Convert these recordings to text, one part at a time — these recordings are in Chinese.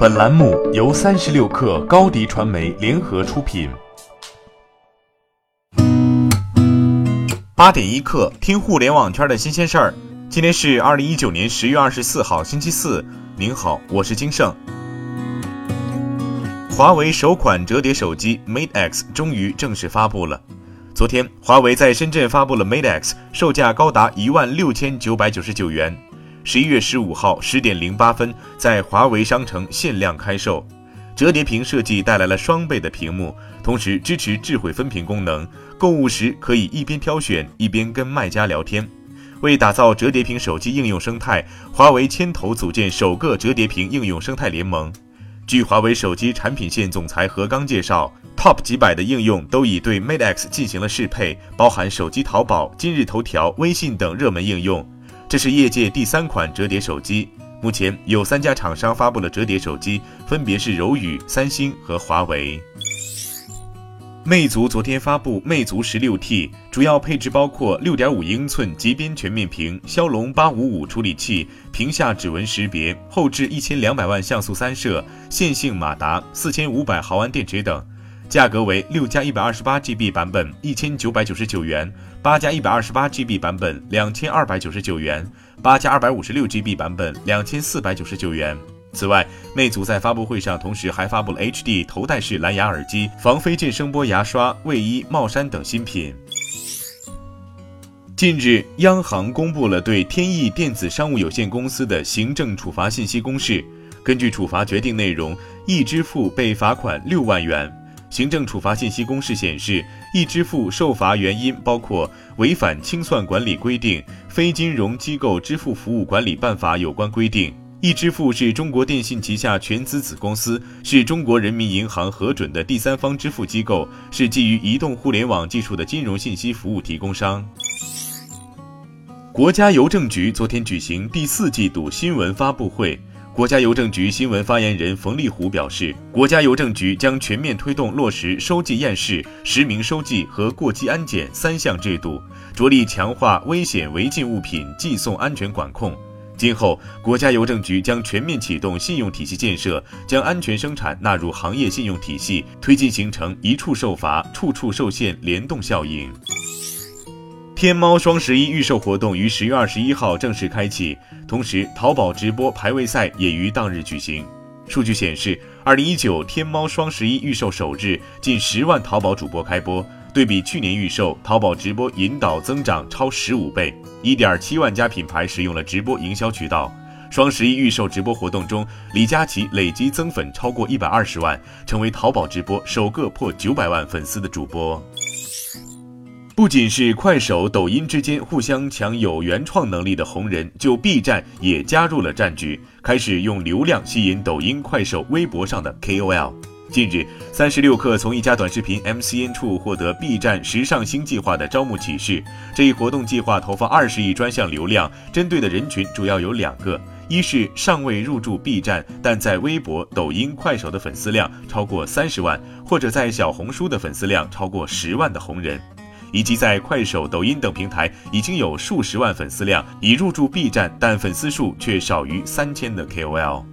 本栏目由三十六氪高低传媒联合出品。八点一刻，听互联网圈的新鲜事儿。今天是二零一九年十月二十四号，星期四。您好，我是金盛。华为首款折叠手机 Mate X 终于正式发布了。昨天，华为在深圳发布了 Mate X，售价高达一万六千九百九十九元。十一月十五号十点零八分，在华为商城限量开售。折叠屏设计带来了双倍的屏幕，同时支持智慧分屏功能。购物时可以一边挑选一边跟卖家聊天。为打造折叠屏手机应用生态，华为牵头组建首个折叠屏应用生态联盟。据华为手机产品线总裁何刚介绍，Top 几百的应用都已对 Mate X 进行了适配，包含手机淘宝、今日头条、微信等热门应用。这是业界第三款折叠手机，目前有三家厂商发布了折叠手机，分别是柔宇、三星和华为。魅族昨天发布魅族十六 T，主要配置包括六点五英寸极边全面屏、骁龙八五五处理器、屏下指纹识别、后置一千两百万像素三摄、线性马达、四千五百毫安电池等。价格为六加一百二十八 GB 版本一千九百九十九元，八加一百二十八 GB 版本两千二百九十九元，八加二百五十六 GB 版本两千四百九十九元。此外，魅族在发布会上同时还发布了 HD 头戴式蓝牙耳机、防飞溅声波牙刷、卫衣、帽衫等新品。近日，央行公布了对天翼电子商务有限公司的行政处罚信息公示。根据处罚决定内容，易支付被罚款六万元。行政处罚信息公示显示，易支付受罚原因包括违反清算管理规定、非金融机构支付服务管理办法有关规定。易支付是中国电信旗下全资子公司，是中国人民银行核准的第三方支付机构，是基于移动互联网技术的金融信息服务提供商。国家邮政局昨天举行第四季度新闻发布会。国家邮政局新闻发言人冯立虎表示，国家邮政局将全面推动落实收寄验视、实名收寄和过机安检三项制度，着力强化危险违禁物品寄送安全管控。今后，国家邮政局将全面启动信用体系建设，将安全生产纳入行业信用体系，推进形成一处受罚、处处受限联动效应。天猫双十一预售活动于十月二十一号正式开启，同时淘宝直播排位赛也于当日举行。数据显示，二零一九天猫双十一预售首日，近十万淘宝主播开播，对比去年预售，淘宝直播引导增长超十五倍，一点七万家品牌使用了直播营销渠道。双十一预售直播活动中，李佳琦累计增粉超过一百二十万，成为淘宝直播首个破九百万粉丝的主播。不仅是快手、抖音之间互相抢有原创能力的红人，就 B 站也加入了战局，开始用流量吸引抖音、快手、微博上的 KOL。近日，三十六氪从一家短视频 MCN 处获得 B 站时尚星计划的招募启事。这一活动计划投放二十亿专项流量，针对的人群主要有两个：一是尚未入驻 B 站，但在微博、抖音、快手的粉丝量超过三十万，或者在小红书的粉丝量超过十万的红人。以及在快手、抖音等平台已经有数十万粉丝量，已入驻 B 站但粉丝数却少于三千的 KOL。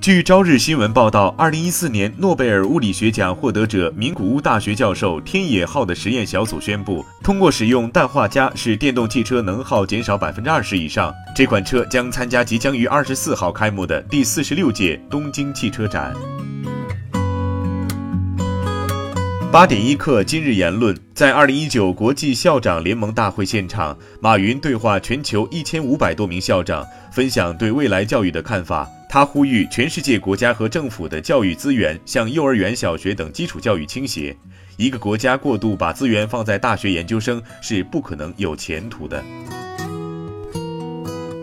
据朝日新闻报道，二零一四年诺贝尔物理学奖获得者名古屋大学教授天野浩的实验小组宣布，通过使用氮化镓使电动汽车能耗减少百分之二十以上。这款车将参加即将于二十四号开幕的第四十六届东京汽车展。八点一刻，今日言论：在二零一九国际校长联盟大会现场，马云对话全球一千五百多名校长，分享对未来教育的看法。他呼吁全世界国家和政府的教育资源向幼儿园、小学等基础教育倾斜。一个国家过度把资源放在大学研究生，是不可能有前途的。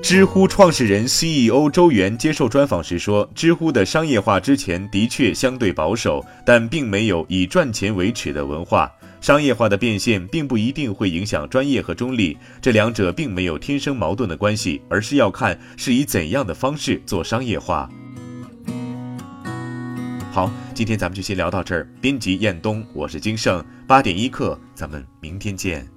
知乎创始人 CEO 周源接受专访时说：“知乎的商业化之前的确相对保守，但并没有以赚钱为耻的文化。商业化的变现并不一定会影响专业和中立，这两者并没有天生矛盾的关系，而是要看是以怎样的方式做商业化。”好，今天咱们就先聊到这儿。编辑：彦东，我是金盛，八点一刻，咱们明天见。